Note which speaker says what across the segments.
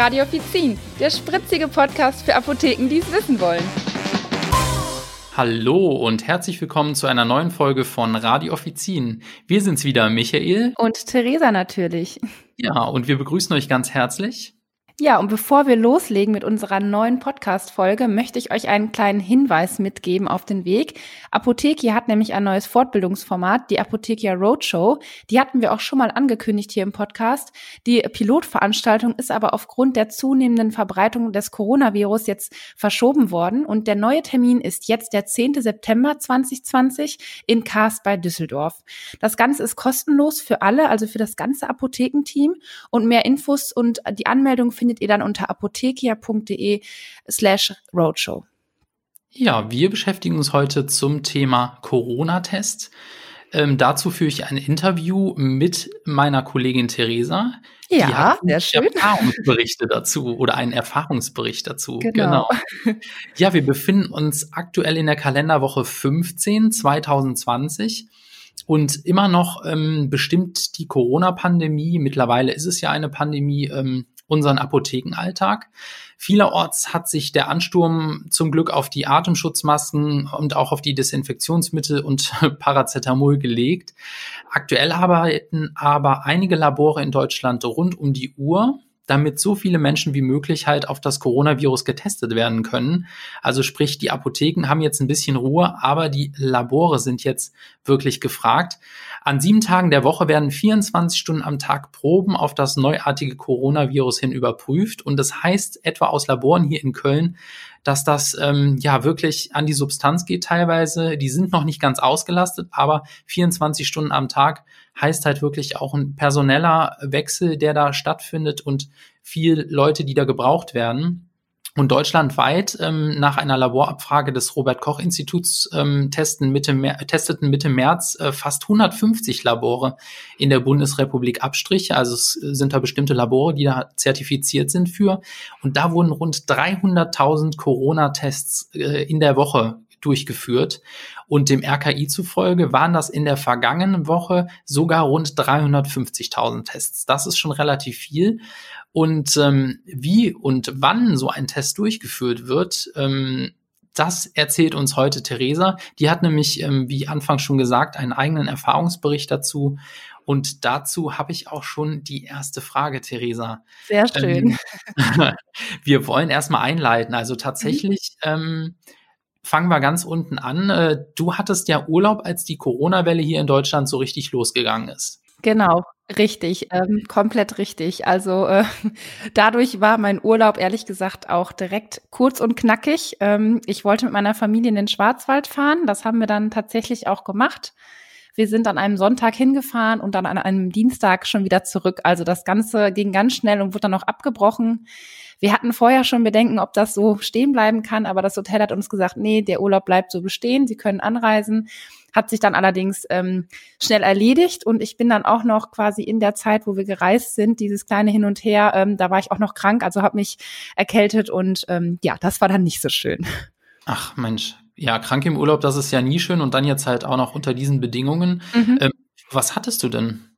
Speaker 1: Radio Offizin, der spritzige Podcast für Apotheken, die es wissen wollen.
Speaker 2: Hallo und herzlich willkommen zu einer neuen Folge von Radio Offizin. Wir sind's wieder, Michael.
Speaker 1: Und Theresa natürlich.
Speaker 2: Ja, und wir begrüßen euch ganz herzlich.
Speaker 1: Ja, und bevor wir loslegen mit unserer neuen Podcast-Folge, möchte ich euch einen kleinen Hinweis mitgeben auf den Weg. Apothekia hat nämlich ein neues Fortbildungsformat, die Apothekia Roadshow. Die hatten wir auch schon mal angekündigt hier im Podcast. Die Pilotveranstaltung ist aber aufgrund der zunehmenden Verbreitung des Coronavirus jetzt verschoben worden. Und der neue Termin ist jetzt der 10. September 2020 in Karst bei Düsseldorf. Das Ganze ist kostenlos für alle, also für das ganze Apothekenteam. Und mehr Infos und die Anmeldung findet findet ihr dann unter apothekia.de slash roadshow.
Speaker 2: Ja, wir beschäftigen uns heute zum Thema Corona-Test. Ähm, dazu führe ich ein Interview mit meiner Kollegin Theresa.
Speaker 1: Ja, sehr schön.
Speaker 2: Erfahrungsberichte dazu oder einen Erfahrungsbericht dazu.
Speaker 1: Genau.
Speaker 2: genau. Ja, wir befinden uns aktuell in der Kalenderwoche 15 2020 und immer noch ähm, bestimmt die Corona-Pandemie, mittlerweile ist es ja eine Pandemie, ähm, unseren Apothekenalltag. Vielerorts hat sich der Ansturm zum Glück auf die Atemschutzmasken und auch auf die Desinfektionsmittel und Paracetamol gelegt. Aktuell arbeiten aber einige Labore in Deutschland rund um die Uhr damit so viele Menschen wie möglich halt auf das Coronavirus getestet werden können. Also sprich, die Apotheken haben jetzt ein bisschen Ruhe, aber die Labore sind jetzt wirklich gefragt. An sieben Tagen der Woche werden 24 Stunden am Tag Proben auf das neuartige Coronavirus hin überprüft. Und das heißt etwa aus Laboren hier in Köln, dass das ähm, ja wirklich an die Substanz geht teilweise. Die sind noch nicht ganz ausgelastet, aber 24 Stunden am Tag heißt halt wirklich auch ein personeller Wechsel, der da stattfindet und viel Leute, die da gebraucht werden. Und deutschlandweit ähm, nach einer Laborabfrage des Robert Koch Instituts ähm, testen Mitte testeten Mitte März äh, fast 150 Labore in der Bundesrepublik Abstriche. Also es sind da bestimmte Labore, die da zertifiziert sind für. Und da wurden rund 300.000 Corona-Tests äh, in der Woche durchgeführt. Und dem RKI zufolge waren das in der vergangenen Woche sogar rund 350.000 Tests. Das ist schon relativ viel. Und ähm, wie und wann so ein Test durchgeführt wird, ähm, das erzählt uns heute Theresa. Die hat nämlich, ähm, wie anfangs schon gesagt, einen eigenen Erfahrungsbericht dazu. Und dazu habe ich auch schon die erste Frage, Theresa.
Speaker 1: Sehr schön.
Speaker 2: Ähm, wir wollen erstmal einleiten. Also tatsächlich mhm. ähm, fangen wir ganz unten an. Äh, du hattest ja Urlaub, als die Corona-Welle hier in Deutschland so richtig losgegangen ist.
Speaker 1: Genau, richtig, ähm, komplett richtig. Also äh, dadurch war mein Urlaub ehrlich gesagt auch direkt kurz und knackig. Ähm, ich wollte mit meiner Familie in den Schwarzwald fahren. Das haben wir dann tatsächlich auch gemacht. Wir sind an einem Sonntag hingefahren und dann an einem Dienstag schon wieder zurück. Also das Ganze ging ganz schnell und wurde dann auch abgebrochen. Wir hatten vorher schon Bedenken, ob das so stehen bleiben kann, aber das Hotel hat uns gesagt, nee, der Urlaub bleibt so bestehen, Sie können anreisen. Hat sich dann allerdings ähm, schnell erledigt und ich bin dann auch noch quasi in der Zeit, wo wir gereist sind, dieses kleine Hin und Her, ähm, da war ich auch noch krank, also habe mich erkältet und ähm, ja, das war dann nicht so schön.
Speaker 2: Ach Mensch, ja, krank im Urlaub, das ist ja nie schön und dann jetzt halt auch noch unter diesen Bedingungen. Mhm. Ähm, was hattest du denn?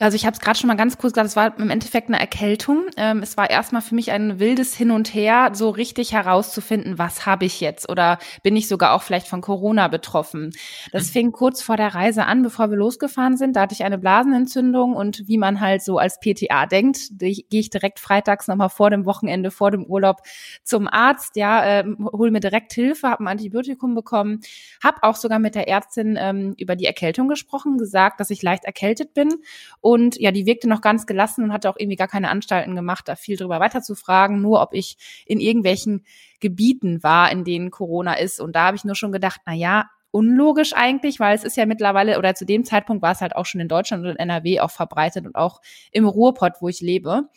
Speaker 1: Also ich habe es gerade schon mal ganz kurz gesagt, es war im Endeffekt eine Erkältung. Ähm, es war erstmal für mich ein wildes Hin und Her, so richtig herauszufinden, was habe ich jetzt oder bin ich sogar auch vielleicht von Corona betroffen. Das mhm. fing kurz vor der Reise an, bevor wir losgefahren sind. Da hatte ich eine Blasenentzündung und wie man halt so als PTA denkt, gehe ich direkt freitags nochmal vor dem Wochenende, vor dem Urlaub zum Arzt, ja, äh, hol mir direkt Hilfe, habe ein Antibiotikum bekommen, habe auch sogar mit der Ärztin ähm, über die Erkältung gesprochen, gesagt, dass ich leicht erkältet bin und ja, die wirkte noch ganz gelassen und hatte auch irgendwie gar keine Anstalten gemacht, da viel drüber weiterzufragen, nur ob ich in irgendwelchen Gebieten war, in denen Corona ist. Und da habe ich nur schon gedacht, na ja, unlogisch eigentlich, weil es ist ja mittlerweile oder zu dem Zeitpunkt war es halt auch schon in Deutschland und in NRW auch verbreitet und auch im Ruhrpott, wo ich lebe.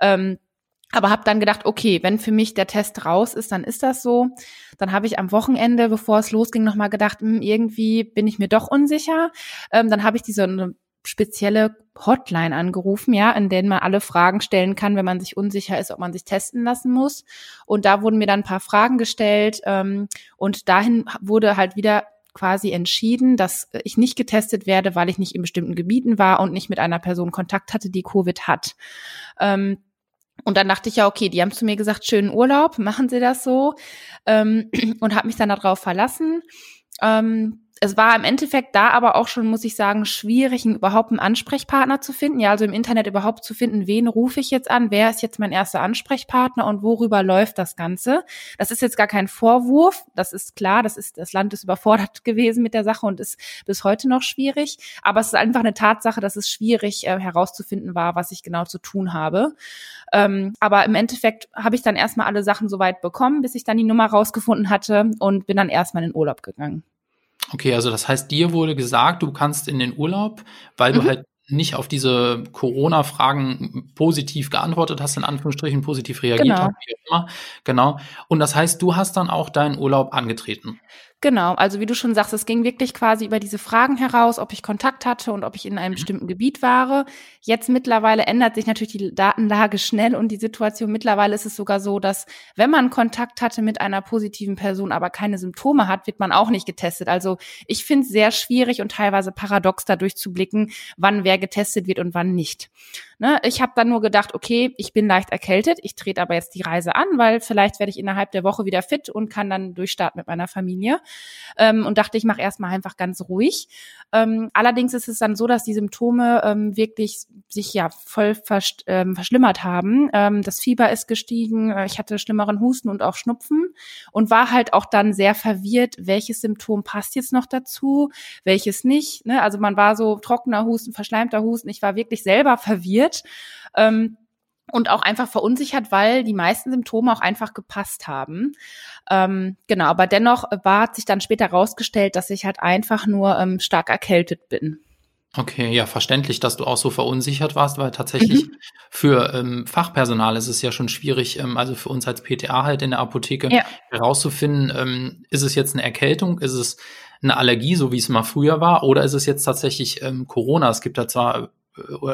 Speaker 1: Ähm, aber habe dann gedacht, okay, wenn für mich der Test raus ist, dann ist das so. Dann habe ich am Wochenende, bevor es losging, nochmal gedacht, hm, irgendwie bin ich mir doch unsicher. Ähm, dann habe ich diese spezielle Hotline angerufen, ja, in denen man alle Fragen stellen kann, wenn man sich unsicher ist, ob man sich testen lassen muss. Und da wurden mir dann ein paar Fragen gestellt ähm, und dahin wurde halt wieder quasi entschieden, dass ich nicht getestet werde, weil ich nicht in bestimmten Gebieten war und nicht mit einer Person Kontakt hatte, die Covid hat. Ähm, Und dann dachte ich ja, okay, die haben zu mir gesagt, schönen Urlaub, machen Sie das so. Ähm, und habe mich dann darauf verlassen. Ähm, es war im Endeffekt da aber auch schon, muss ich sagen, schwierig, überhaupt einen Ansprechpartner zu finden. Ja, also im Internet überhaupt zu finden, wen rufe ich jetzt an, wer ist jetzt mein erster Ansprechpartner und worüber läuft das Ganze. Das ist jetzt gar kein Vorwurf, das ist klar, das ist, das Land ist überfordert gewesen mit der Sache und ist bis heute noch schwierig. Aber es ist einfach eine Tatsache, dass es schwierig äh, herauszufinden war, was ich genau zu tun habe. Ähm, aber im Endeffekt habe ich dann erstmal alle Sachen soweit bekommen, bis ich dann die Nummer rausgefunden hatte und bin dann erstmal in den Urlaub gegangen.
Speaker 2: Okay, also das heißt, dir wurde gesagt, du kannst in den Urlaub, weil mhm. du halt nicht auf diese Corona-Fragen positiv geantwortet hast, in Anführungsstrichen positiv reagiert genau. hast, wie auch immer. Genau. Und das heißt, du hast dann auch deinen Urlaub angetreten.
Speaker 1: Genau, also wie du schon sagst, es ging wirklich quasi über diese Fragen heraus, ob ich Kontakt hatte und ob ich in einem mhm. bestimmten Gebiet war. Jetzt mittlerweile ändert sich natürlich die Datenlage schnell und die Situation. Mittlerweile ist es sogar so, dass wenn man Kontakt hatte mit einer positiven Person, aber keine Symptome hat, wird man auch nicht getestet. Also ich finde es sehr schwierig und teilweise paradox dadurch zu blicken, wann wer getestet wird und wann nicht. Ne? Ich habe dann nur gedacht, okay, ich bin leicht erkältet, ich trete aber jetzt die Reise an, weil vielleicht werde ich innerhalb der Woche wieder fit und kann dann durchstarten mit meiner Familie. Ähm, und dachte, ich mache erstmal einfach ganz ruhig. Ähm, allerdings ist es dann so, dass die Symptome ähm, wirklich sich ja voll versch ähm, verschlimmert haben. Ähm, das Fieber ist gestiegen, äh, ich hatte schlimmeren Husten und auch Schnupfen und war halt auch dann sehr verwirrt, welches Symptom passt jetzt noch dazu, welches nicht. Ne? Also man war so trockener Husten, verschleimter Husten. Ich war wirklich selber verwirrt. Ähm, und auch einfach verunsichert, weil die meisten Symptome auch einfach gepasst haben. Ähm, genau, aber dennoch war, hat sich dann später herausgestellt, dass ich halt einfach nur ähm, stark erkältet bin.
Speaker 2: Okay, ja, verständlich, dass du auch so verunsichert warst, weil tatsächlich mhm. für ähm, Fachpersonal ist es ja schon schwierig, ähm, also für uns als PTA halt in der Apotheke ja. herauszufinden, ähm, ist es jetzt eine Erkältung, ist es eine Allergie, so wie es mal früher war, oder ist es jetzt tatsächlich ähm, Corona? Es gibt da zwar äh,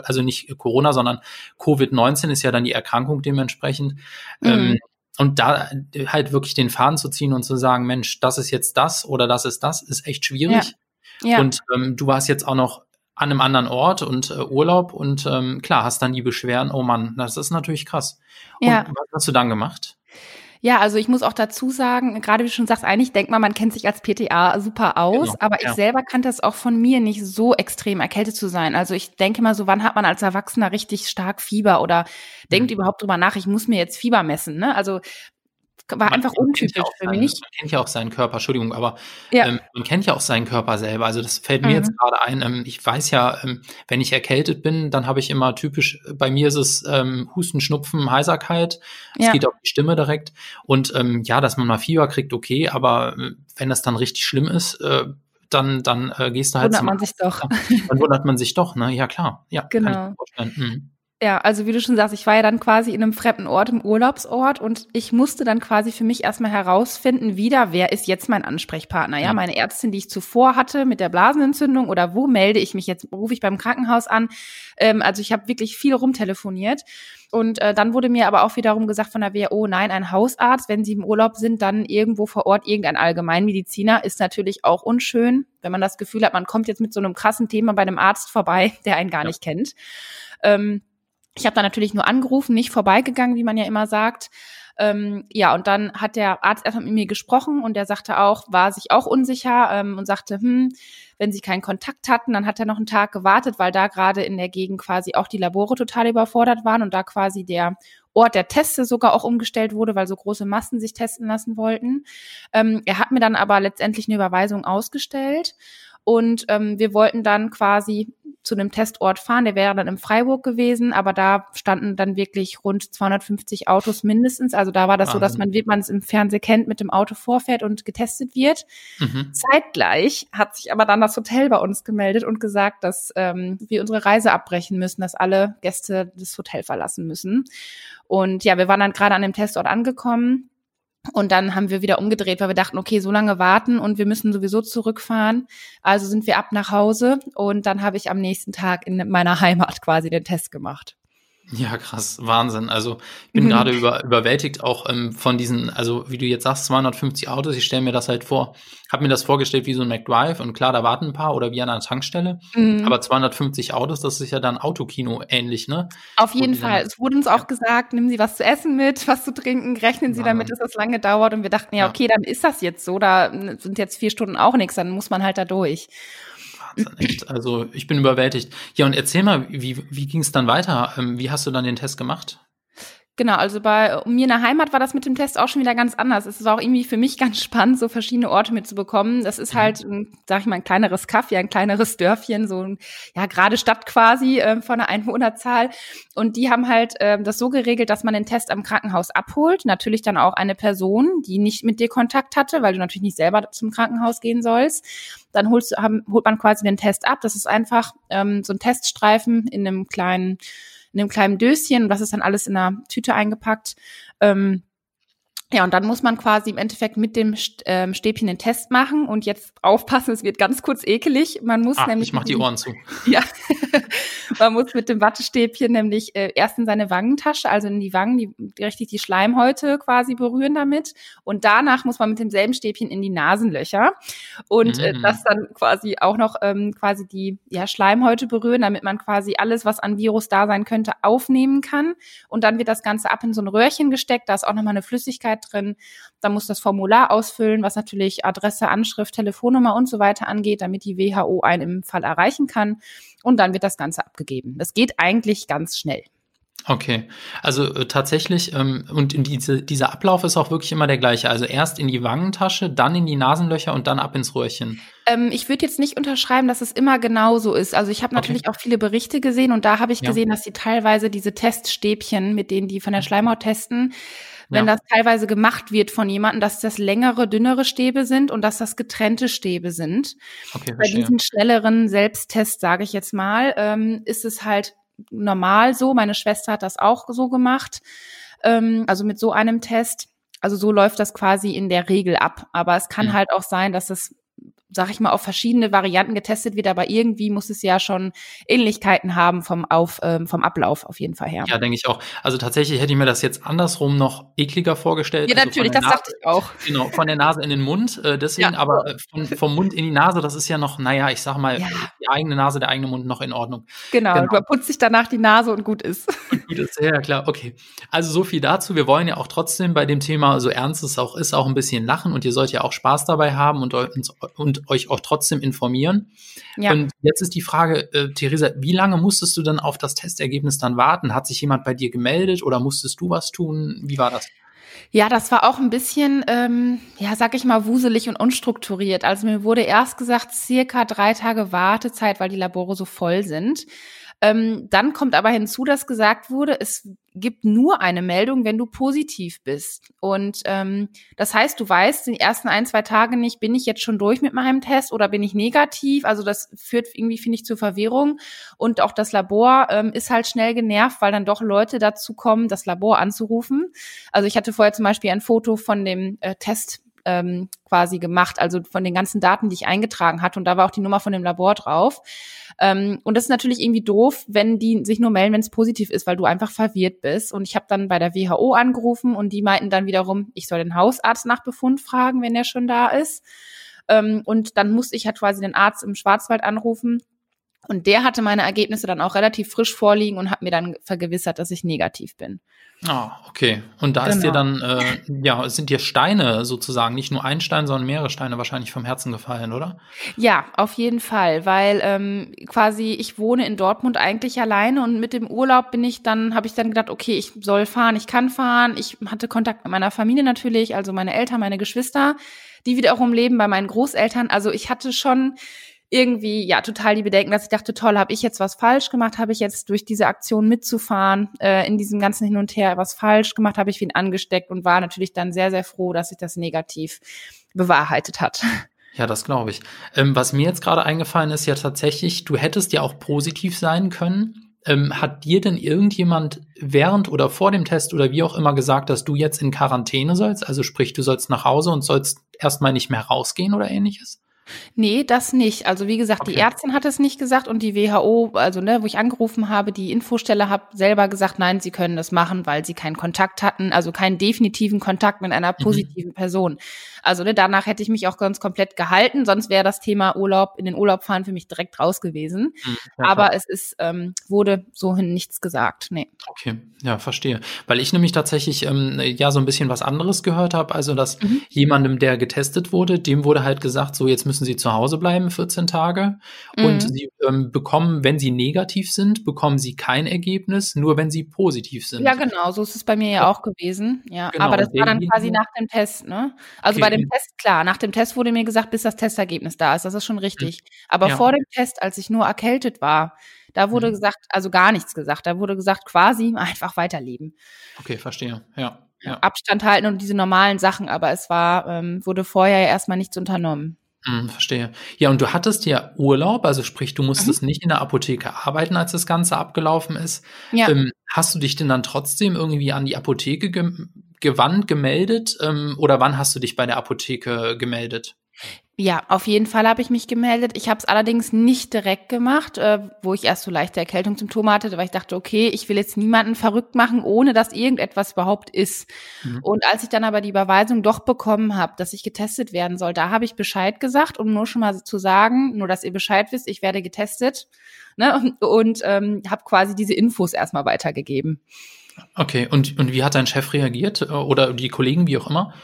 Speaker 2: also nicht Corona, sondern Covid-19 ist ja dann die Erkrankung dementsprechend. Mhm. Ähm, und da halt wirklich den Faden zu ziehen und zu sagen, Mensch, das ist jetzt das oder das ist das, ist echt schwierig. Ja. Ja. Und ähm, du warst jetzt auch noch an einem anderen Ort und äh, Urlaub und ähm, klar, hast dann die Beschwerden, oh Mann, das ist natürlich krass. Und ja. was hast du dann gemacht?
Speaker 1: Ja, also ich muss auch dazu sagen, gerade wie du schon sagst, eigentlich denkt man, man kennt sich als PTA super aus, genau, aber ich ja. selber kannte es auch von mir nicht so extrem erkältet zu sein. Also ich denke mal so, wann hat man als Erwachsener richtig stark Fieber oder denkt mhm. überhaupt drüber nach, ich muss mir jetzt Fieber messen, ne? Also war man einfach untypisch ja für
Speaker 2: seinen,
Speaker 1: mich.
Speaker 2: Man kennt ja auch seinen Körper, Entschuldigung, aber ja. ähm, man kennt ja auch seinen Körper selber. Also das fällt mir mhm. jetzt gerade ein. Ähm, ich weiß ja, ähm, wenn ich erkältet bin, dann habe ich immer typisch, bei mir ist es ähm, Husten, Schnupfen, Heiserkeit. Es ja. geht auf die Stimme direkt. Und ähm, ja, dass man mal Fieber kriegt, okay, aber äh, wenn das dann richtig schlimm ist, äh, dann, dann äh, gehst du halt.
Speaker 1: Wundert man sich doch.
Speaker 2: Dann wundert man sich doch, ne? Ja, klar. Ja,
Speaker 1: genau. Mhm. Ja, also wie du schon sagst, ich war ja dann quasi in einem fremden Ort, im Urlaubsort und ich musste dann quasi für mich erstmal herausfinden, wieder, wer ist jetzt mein Ansprechpartner? Ja, meine Ärztin, die ich zuvor hatte mit der Blasenentzündung oder wo melde ich mich jetzt? Rufe ich beim Krankenhaus an? Ähm, also ich habe wirklich viel rumtelefoniert. Und äh, dann wurde mir aber auch wiederum gesagt von der WHO, nein, ein Hausarzt, wenn Sie im Urlaub sind, dann irgendwo vor Ort irgendein Allgemeinmediziner, ist natürlich auch unschön, wenn man das Gefühl hat, man kommt jetzt mit so einem krassen Thema bei einem Arzt vorbei, der einen gar ja. nicht kennt. Ähm, ich habe da natürlich nur angerufen, nicht vorbeigegangen, wie man ja immer sagt. Ähm, ja, und dann hat der Arzt erstmal mit mir gesprochen und der sagte auch, war sich auch unsicher ähm, und sagte, hm, wenn sie keinen Kontakt hatten, dann hat er noch einen Tag gewartet, weil da gerade in der Gegend quasi auch die Labore total überfordert waren und da quasi der Ort der Teste sogar auch umgestellt wurde, weil so große Massen sich testen lassen wollten. Ähm, er hat mir dann aber letztendlich eine Überweisung ausgestellt und ähm, wir wollten dann quasi zu einem Testort fahren. Der wäre dann in Freiburg gewesen, aber da standen dann wirklich rund 250 Autos mindestens. Also da war das Wahnsinn. so, dass man, wie man es im Fernsehen kennt, mit dem Auto vorfährt und getestet wird. Mhm. Zeitgleich hat sich aber dann das Hotel bei uns gemeldet und gesagt, dass ähm, wir unsere Reise abbrechen müssen, dass alle Gäste das Hotel verlassen müssen. Und ja, wir waren dann gerade an dem Testort angekommen und dann haben wir wieder umgedreht, weil wir dachten, okay, so lange warten und wir müssen sowieso zurückfahren. Also sind wir ab nach Hause und dann habe ich am nächsten Tag in meiner Heimat quasi den Test gemacht.
Speaker 2: Ja, krass, Wahnsinn. Also ich bin mhm. gerade über, überwältigt auch ähm, von diesen, also wie du jetzt sagst, 250 Autos. Ich stelle mir das halt vor, habe mir das vorgestellt wie so ein McDrive und klar, da warten ein paar oder wie an einer Tankstelle. Mhm. Aber 250 Autos, das ist ja dann Autokino ähnlich, ne?
Speaker 1: Auf jeden Fall. Es wurde uns auch gesagt, nehmen Sie was zu essen mit, was zu trinken, rechnen Sie damit, dass das lange dauert. Und wir dachten, ja, okay, dann ist das jetzt so. Da sind jetzt vier Stunden auch nichts, dann muss man halt da durch.
Speaker 2: Wahnsinn, echt. Also ich bin überwältigt. Ja, und erzähl mal, wie, wie ging es dann weiter? Ähm, wie hast du dann den Test gemacht?
Speaker 1: Genau, also bei mir in der Heimat war das mit dem Test auch schon wieder ganz anders. Es ist auch irgendwie für mich ganz spannend, so verschiedene Orte mitzubekommen. Das ist mhm. halt, ein, sag ich mal, ein kleineres Kaff, ja, ein kleineres Dörfchen, so ein, ja, gerade Stadt quasi äh, von der Einwohnerzahl. Und die haben halt äh, das so geregelt, dass man den Test am Krankenhaus abholt. Natürlich dann auch eine Person, die nicht mit dir Kontakt hatte, weil du natürlich nicht selber zum Krankenhaus gehen sollst. Dann holst, haben, holt man quasi den Test ab. Das ist einfach ähm, so ein Teststreifen in einem kleinen in einem kleinen Döschen und das ist dann alles in einer Tüte eingepackt. Ähm, ja, und dann muss man quasi im Endeffekt mit dem ähm, Stäbchen den Test machen und jetzt aufpassen, es wird ganz kurz ekelig. Man muss
Speaker 2: ah,
Speaker 1: nämlich.
Speaker 2: Ich mach die Ohren zu.
Speaker 1: Ja. man muss mit dem Wattestäbchen nämlich äh, erst in seine Wangentasche, also in die Wangen, die, richtig die Schleimhäute quasi berühren damit. Und danach muss man mit demselben Stäbchen in die Nasenlöcher und äh, äh, das dann quasi auch noch ähm, quasi die ja, Schleimhäute berühren, damit man quasi alles, was an Virus da sein könnte, aufnehmen kann. Und dann wird das Ganze ab in so ein Röhrchen gesteckt. Da ist auch nochmal eine Flüssigkeit Möglichkeit drin. Da muss das Formular ausfüllen, was natürlich Adresse, Anschrift, Telefonnummer und so weiter angeht, damit die WHO einen im Fall erreichen kann. Und dann wird das Ganze abgegeben. Das geht eigentlich ganz schnell.
Speaker 2: Okay, also äh, tatsächlich, ähm, und diese, dieser Ablauf ist auch wirklich immer der gleiche. Also erst in die Wangentasche, dann in die Nasenlöcher und dann ab ins Röhrchen.
Speaker 1: Ähm, ich würde jetzt nicht unterschreiben, dass es immer genau so ist. Also ich habe natürlich okay. auch viele Berichte gesehen und da habe ich ja. gesehen, dass sie teilweise diese Teststäbchen, mit denen die von der Schleimhaut testen, wenn ja. das teilweise gemacht wird von jemandem, dass das längere, dünnere Stäbe sind und dass das getrennte Stäbe sind. Okay, Bei diesen schnelleren Selbsttests, sage ich jetzt mal, ähm, ist es halt normal so. Meine Schwester hat das auch so gemacht, ähm, also mit so einem Test. Also so läuft das quasi in der Regel ab. Aber es kann mhm. halt auch sein, dass es sag ich mal, auf verschiedene Varianten getestet wird, aber irgendwie muss es ja schon Ähnlichkeiten haben vom, auf, ähm, vom Ablauf auf jeden Fall her.
Speaker 2: Ja, denke ich auch. Also tatsächlich hätte ich mir das jetzt andersrum noch ekliger vorgestellt.
Speaker 1: Ja,
Speaker 2: also
Speaker 1: natürlich, das Nase, dachte ich auch.
Speaker 2: Genau, von der Nase in den Mund, äh, deswegen, ja. aber äh, von, vom Mund in die Nase, das ist ja noch, naja, ich sag mal, ja. die eigene Nase, der eigene Mund noch in Ordnung.
Speaker 1: Genau, genau. du putzt dich danach die Nase und gut ist.
Speaker 2: Und gut ist, ja, klar, okay. Also so viel dazu. Wir wollen ja auch trotzdem bei dem Thema, so ernst es auch ist, auch ein bisschen lachen und ihr sollt ja auch Spaß dabei haben und, und und euch auch trotzdem informieren. Ja. Und jetzt ist die Frage, äh, Theresa, wie lange musstest du dann auf das Testergebnis dann warten? Hat sich jemand bei dir gemeldet oder musstest du was tun? Wie war das?
Speaker 1: Ja, das war auch ein bisschen, ähm, ja, sag ich mal, wuselig und unstrukturiert. Also mir wurde erst gesagt, circa drei Tage Wartezeit, weil die Labore so voll sind. Ähm, dann kommt aber hinzu, dass gesagt wurde, es gibt nur eine Meldung, wenn du positiv bist. Und ähm, das heißt, du weißt die ersten ein, zwei Tage nicht, bin ich jetzt schon durch mit meinem Test oder bin ich negativ? Also das führt irgendwie, finde ich, zur Verwirrung. Und auch das Labor ähm, ist halt schnell genervt, weil dann doch Leute dazu kommen, das Labor anzurufen. Also ich hatte vorher zum Beispiel ein Foto von dem äh, Test ähm, quasi gemacht, also von den ganzen Daten, die ich eingetragen hatte. Und da war auch die Nummer von dem Labor drauf. Ähm, und das ist natürlich irgendwie doof, wenn die sich nur melden, wenn es positiv ist, weil du einfach verwirrt bist. Und ich habe dann bei der WHO angerufen und die meinten dann wiederum, ich soll den Hausarzt nach Befund fragen, wenn der schon da ist. Ähm, und dann musste ich halt quasi den Arzt im Schwarzwald anrufen. Und der hatte meine Ergebnisse dann auch relativ frisch vorliegen und hat mir dann vergewissert, dass ich negativ bin.
Speaker 2: Ah, okay. Und da genau. ist dir genau. dann, äh, ja, sind dir Steine sozusagen, nicht nur ein Stein, sondern mehrere Steine wahrscheinlich vom Herzen gefallen, oder?
Speaker 1: Ja, auf jeden Fall, weil ähm, quasi ich wohne in Dortmund eigentlich alleine und mit dem Urlaub bin ich dann, habe ich dann gedacht, okay, ich soll fahren, ich kann fahren. Ich hatte Kontakt mit meiner Familie natürlich, also meine Eltern, meine Geschwister, die wiederum leben bei meinen Großeltern. Also ich hatte schon irgendwie ja total die Bedenken, dass ich dachte, toll, habe ich jetzt was falsch gemacht? Habe ich jetzt durch diese Aktion mitzufahren äh, in diesem ganzen Hin und Her was falsch gemacht? Habe ich wen angesteckt und war natürlich dann sehr sehr froh, dass sich das negativ bewahrheitet hat.
Speaker 2: Ja, das glaube ich. Ähm, was mir jetzt gerade eingefallen ist, ja tatsächlich, du hättest ja auch positiv sein können. Ähm, hat dir denn irgendjemand während oder vor dem Test oder wie auch immer gesagt, dass du jetzt in Quarantäne sollst? Also sprich, du sollst nach Hause und sollst erstmal nicht mehr rausgehen oder ähnliches?
Speaker 1: Nee, das nicht. Also wie gesagt,
Speaker 2: Okay.
Speaker 1: die Ärztin hat es nicht gesagt und die WHO, also ne, wo ich angerufen habe, die Infostelle hat selber gesagt, nein, sie können das machen, weil sie keinen Kontakt hatten, also keinen definitiven Kontakt mit einer
Speaker 2: Mhm.
Speaker 1: positiven Person. Also ne, danach hätte ich mich auch ganz komplett gehalten, sonst wäre das Thema Urlaub in den Urlaub fahren für mich direkt raus gewesen.
Speaker 2: Mhm, ja,
Speaker 1: Aber es ist ähm, wurde sohin nichts gesagt. Nee.
Speaker 2: Okay, ja, verstehe. Weil ich nämlich tatsächlich ähm, ja so ein bisschen was anderes gehört habe. Also, dass
Speaker 1: Mhm.
Speaker 2: jemandem, der getestet wurde, dem wurde halt gesagt, so jetzt müssen sie zu Hause bleiben 14 Tage. Und
Speaker 1: Mhm.
Speaker 2: sie ähm, bekommen, wenn sie negativ sind, bekommen sie kein Ergebnis, nur wenn sie positiv sind.
Speaker 1: Ja, genau, so ist es bei mir ja auch gewesen. Ja,
Speaker 2: Genau,
Speaker 1: aber das
Speaker 2: und
Speaker 1: war dann quasi nach dem Test, ne? Also
Speaker 2: Okay,
Speaker 1: bei dem
Speaker 2: ja.
Speaker 1: Test, klar, nach dem Test wurde mir gesagt, bis das Testergebnis da ist. Das ist schon richtig. Aber
Speaker 2: Hm. Ja.
Speaker 1: vor dem Test, als ich nur erkältet war, da wurde
Speaker 2: Mhm.
Speaker 1: gesagt, also gar nichts gesagt. Da wurde gesagt, quasi einfach weiterleben.
Speaker 2: Okay, verstehe. Ja. ja.
Speaker 1: Abstand halten und diese normalen Sachen, aber es war, ähm, wurde vorher ja erstmal nichts unternommen.
Speaker 2: Hm, verstehe. Ja, und du hattest ja Urlaub, also sprich, du musstest
Speaker 1: Mhm.
Speaker 2: nicht in der Apotheke arbeiten, als das Ganze abgelaufen ist.
Speaker 1: Ja.
Speaker 2: Ähm, hast du dich denn dann trotzdem irgendwie an die Apotheke ge gewandt, gemeldet? Ähm, oder wann hast du dich bei der Apotheke gemeldet?
Speaker 1: Ja, auf jeden Fall habe ich mich gemeldet. Ich habe es allerdings nicht direkt gemacht, äh, wo ich erst so leichte Erkältungssymptome hatte, weil ich dachte, okay, ich will jetzt niemanden verrückt machen, ohne dass irgendetwas überhaupt ist.
Speaker 2: Mhm.
Speaker 1: Und als ich dann aber die Überweisung doch bekommen habe, dass ich getestet werden soll, da habe ich Bescheid gesagt, um nur schon mal zu sagen, nur dass ihr Bescheid wisst, ich werde getestet. Ne? Und ähm, habe quasi diese Infos erstmal weitergegeben.
Speaker 2: Okay, und, und wie hat dein Chef reagiert? Äh, Oder die Kollegen, wie auch immer?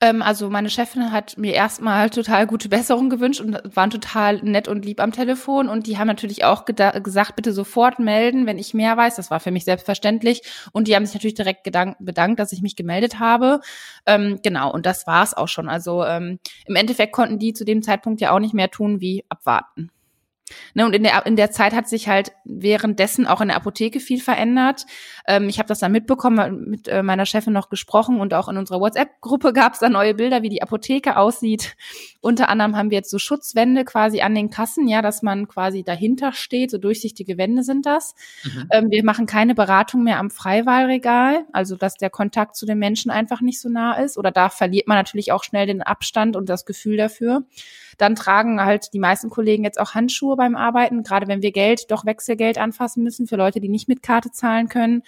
Speaker 1: Ähm, also meine Chefin hat mir erstmal total gute Besserung gewünscht und waren total nett und lieb am Telefon und die haben natürlich auch gesagt, bitte sofort melden, wenn ich mehr weiß. Das war für mich selbstverständlich und die haben sich natürlich direkt bedankt, dass ich mich gemeldet habe. Ähm, genau und das war es auch schon. Also ähm, im Endeffekt konnten die zu dem Zeitpunkt ja auch nicht mehr tun wie abwarten. Ne, und in der, in der Zeit hat sich halt währenddessen auch in der Apotheke viel verändert. Ähm, ich habe das dann mitbekommen, mit äh, meiner Chefin noch gesprochen und auch in unserer WhatsApp-Gruppe gab es da neue Bilder, wie die Apotheke aussieht. Unter anderem haben wir jetzt so Schutzwände quasi an den Kassen, ja, dass man quasi dahinter steht, so durchsichtige Wände sind das.
Speaker 2: Mhm.
Speaker 1: Ähm, wir machen keine Beratung mehr am Freiwahlregal, also dass der Kontakt zu den Menschen einfach nicht so nah ist. Oder da verliert man natürlich auch schnell den Abstand und das Gefühl dafür. Dann tragen halt die meisten Kollegen jetzt auch Handschuhe beim Arbeiten, gerade wenn wir Geld, doch Wechselgeld anfassen müssen für Leute, die nicht mit Karte zahlen können.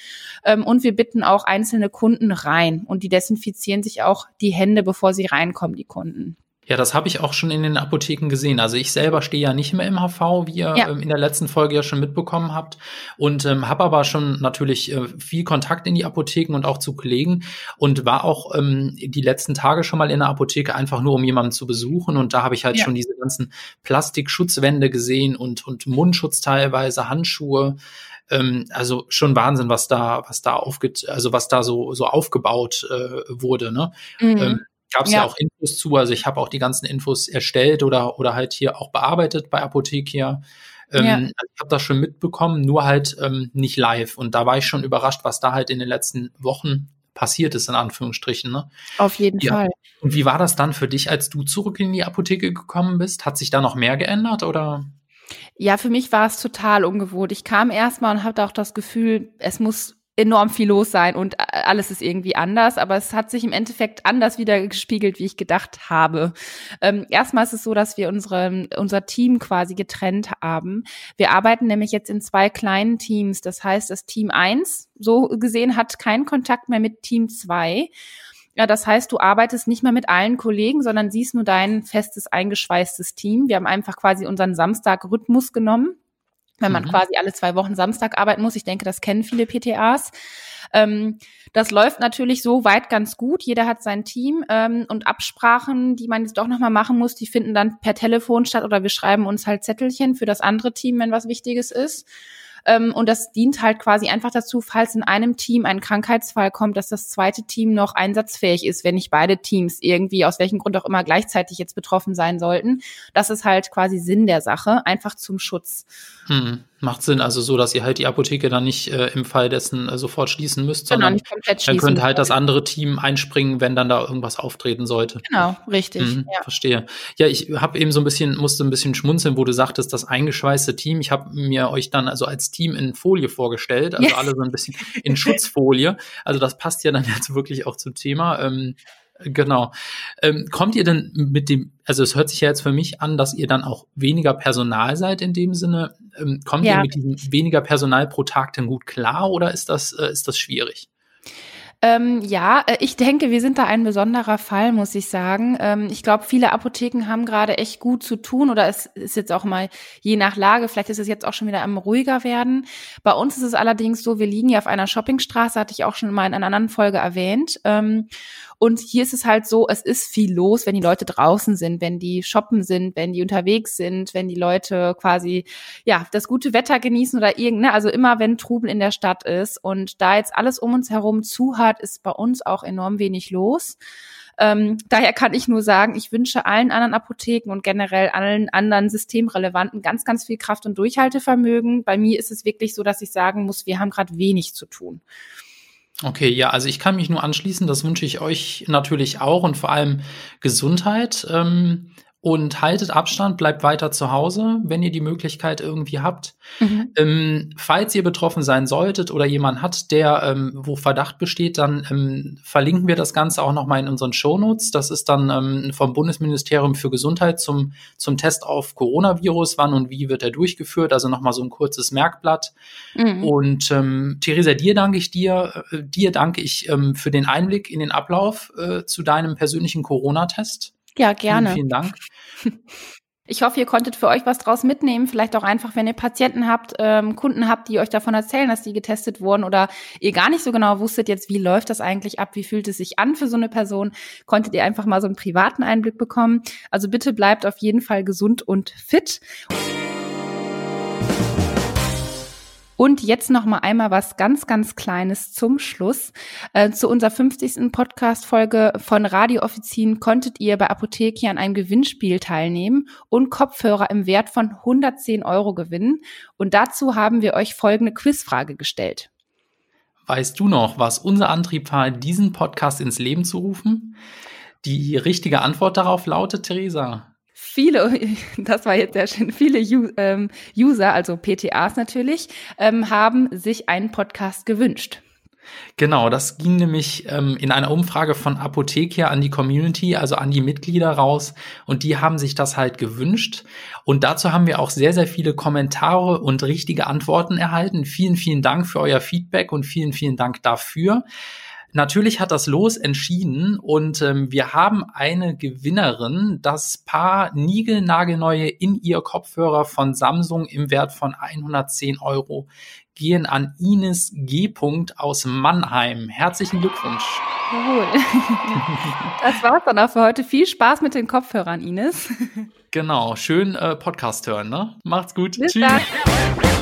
Speaker 1: Ähm, und wir bitten auch einzelne Kunden rein und die desinfizieren sich auch die Hände, bevor sie reinkommen, die Kunden.
Speaker 2: Ja, das habe ich auch schon in den Apotheken gesehen. Also ich selber stehe ja nicht mehr im HV, wie ihr
Speaker 1: Ja.
Speaker 2: ähm, in der letzten Folge ja schon mitbekommen habt. Und ähm, habe aber schon natürlich äh, viel Kontakt in die Apotheken und auch zu Kollegen und war auch ähm, die letzten Tage schon mal in der Apotheke, einfach nur um jemanden zu besuchen. Und da habe ich halt
Speaker 1: Ja.
Speaker 2: schon diese ganzen Plastikschutzwände gesehen und, und Mundschutz teilweise, Handschuhe. Ähm, also schon Wahnsinn, was da, was da aufgeht, also was da so, so aufgebaut äh, wurde, ne? Ähm, gab es ja.
Speaker 1: Ja.
Speaker 2: auch Infos zu. Also ich habe auch die ganzen Infos erstellt oder, oder halt hier auch bearbeitet bei Apothekia. Ähm,
Speaker 1: Ja.
Speaker 2: also Ich habe das schon mitbekommen, nur halt ähm, nicht live. Und da war ich schon überrascht, was da halt in den letzten Wochen passiert ist, in Anführungsstrichen. Ne?
Speaker 1: Auf jeden
Speaker 2: Ja.
Speaker 1: Fall.
Speaker 2: Und wie war das dann für dich, als du zurück in die Apotheke gekommen bist? Hat sich da noch mehr geändert oder?
Speaker 1: Ja, für mich war es total ungewohnt. Ich kam erstmal und hatte auch das Gefühl, es muss enorm viel los sein und äh, alles ist irgendwie anders, aber es hat sich im Endeffekt anders wieder gespiegelt, wie ich gedacht habe. Ähm, erstmal ist es so, dass wir unsere, unser Team quasi getrennt haben. Wir arbeiten nämlich jetzt in zwei kleinen Teams. Das heißt, das Team eins so gesehen, hat keinen Kontakt mehr mit Team zwei. Ja, das heißt, du arbeitest nicht mehr mit allen Kollegen, sondern siehst nur dein festes, eingeschweißtes Team. Wir haben einfach quasi unseren Samstag-Rhythmus genommen wenn man
Speaker 2: Mhm.
Speaker 1: quasi alle zwei Wochen Samstag arbeiten muss. Ich denke, das kennen viele PTAs. Ähm, das läuft natürlich so weit ganz gut. Jeder hat sein Team ähm, und Absprachen, die man jetzt doch nochmal machen muss, die finden dann per Telefon statt oder wir schreiben uns halt Zettelchen für das andere Team, wenn was Wichtiges ist. Ähm, und das dient halt quasi einfach dazu, falls in einem Team ein Krankheitsfall kommt, dass das zweite Team noch einsatzfähig ist, wenn nicht beide Teams irgendwie aus welchem Grund auch immer gleichzeitig jetzt betroffen sein sollten. Das ist halt quasi Sinn der Sache, einfach zum Schutz.
Speaker 2: Hm, macht Sinn, also so, dass ihr halt die Apotheke dann nicht äh, im Fall dessen äh, sofort schließen müsst,
Speaker 1: Genau,
Speaker 2: sondern dann könnte halt das andere Team einspringen, wenn dann da irgendwas auftreten sollte.
Speaker 1: Genau, richtig.
Speaker 2: Mhm,
Speaker 1: Ja.
Speaker 2: Verstehe. Ja, ich habe eben so ein bisschen, musste ein bisschen schmunzeln, wo du sagtest, das eingeschweißte Team. Ich habe mir euch dann also als Team in Folie vorgestellt, also
Speaker 1: Ja.
Speaker 2: alle so ein bisschen in Schutzfolie. Also das passt ja dann jetzt wirklich auch zum Thema. Ähm, Genau. Ähm, kommt ihr denn mit dem, also es hört sich ja jetzt für mich an, dass ihr dann auch weniger Personal seid in dem Sinne. Ähm, kommt ja. ihr mit diesem weniger Personal pro Tag denn gut klar oder ist das, äh, ist das schwierig?
Speaker 1: Ähm, ja, äh, ich denke, wir sind da ein besonderer Fall, muss ich sagen. Ähm, ich glaube, viele Apotheken haben gerade echt gut zu tun oder es ist jetzt auch mal je nach Lage, vielleicht ist es jetzt auch schon wieder am ruhiger werden. Bei uns ist es allerdings so, wir liegen ja auf einer Shoppingstraße, hatte ich auch schon mal in einer anderen Folge erwähnt. Ähm, und hier ist es halt so, es ist viel los, wenn die Leute draußen sind, wenn die shoppen sind, wenn die unterwegs sind, wenn die Leute quasi, ja, das gute Wetter genießen oder irgendeine, also immer wenn Trubel in der Stadt ist. Und da jetzt alles um uns herum zu hat, ist bei uns auch enorm wenig los. Ähm, daher kann ich nur sagen, ich wünsche allen anderen Apotheken und generell allen anderen Systemrelevanten ganz, ganz viel Kraft und Durchhaltevermögen. Bei mir ist es wirklich so, dass ich sagen muss, wir haben gerade wenig zu tun.
Speaker 2: Okay, ja, also ich kann mich nur anschließen. Das wünsche ich euch natürlich auch und vor allem Gesundheit. Ähm, und haltet Abstand, bleibt weiter zu Hause, wenn ihr die Möglichkeit irgendwie habt. Mhm. Ähm, falls ihr betroffen sein solltet oder jemand hat, der ähm, wo Verdacht besteht, dann ähm, verlinken wir das Ganze auch nochmal in unseren Shownotes. Das ist dann ähm, vom Bundesministerium für Gesundheit zum, zum Test auf Coronavirus. Wann und wie wird er durchgeführt? Also nochmal so ein kurzes Merkblatt. Mhm. Und ähm, Theresa, dir danke ich dir, äh, dir danke ich ähm, für den Einblick in den Ablauf äh, zu deinem persönlichen Corona-Test.
Speaker 1: Ja, gerne.
Speaker 2: Vielen, vielen Dank.
Speaker 1: Ich hoffe, ihr konntet für euch was draus mitnehmen. Vielleicht auch einfach, wenn ihr Patienten habt, ähm, Kunden habt, die euch davon erzählen, dass die getestet wurden oder ihr gar nicht so genau wusstet jetzt, wie läuft das eigentlich ab, wie fühlt es sich an für so eine Person, konntet ihr einfach mal so einen privaten Einblick bekommen. Also bitte bleibt auf jeden Fall gesund und fit. Und jetzt noch mal einmal was ganz, ganz Kleines zum Schluss. Äh, zu unserer 50. Podcast-Folge von Radio Offizin konntet ihr bei Apotheke an einem Gewinnspiel teilnehmen und Kopfhörer im Wert von 110 Euro gewinnen. Und dazu haben wir euch folgende Quizfrage gestellt.
Speaker 2: Weißt du noch, was unser Antrieb war, diesen Podcast ins Leben zu rufen? Die richtige Antwort darauf lautet, Theresa
Speaker 1: viele, das war jetzt sehr schön, viele ähm, User, also PTAs natürlich, ähm, haben sich einen Podcast gewünscht.
Speaker 2: Genau, das ging nämlich ähm, in einer Umfrage von Apothekia an die Community, also an die Mitglieder raus. Und die haben sich das halt gewünscht. Und dazu haben wir auch sehr, sehr viele Kommentare und richtige Antworten erhalten. Vielen, vielen Dank für euer Feedback und vielen, vielen Dank dafür. Natürlich hat das Los entschieden und ähm, wir haben eine Gewinnerin. Das Paar niegelnagelneue In-Ear-Kopfhörer von Samsung im Wert von 110 Euro gehen an Ines G. aus Mannheim. Herzlichen Glückwunsch. Cool.
Speaker 1: Das war's dann auch für heute. Viel Spaß mit den Kopfhörern, Ines.
Speaker 2: Genau, schön äh, Podcast hören, ne? Macht's gut. Bis Tschüss. Dann.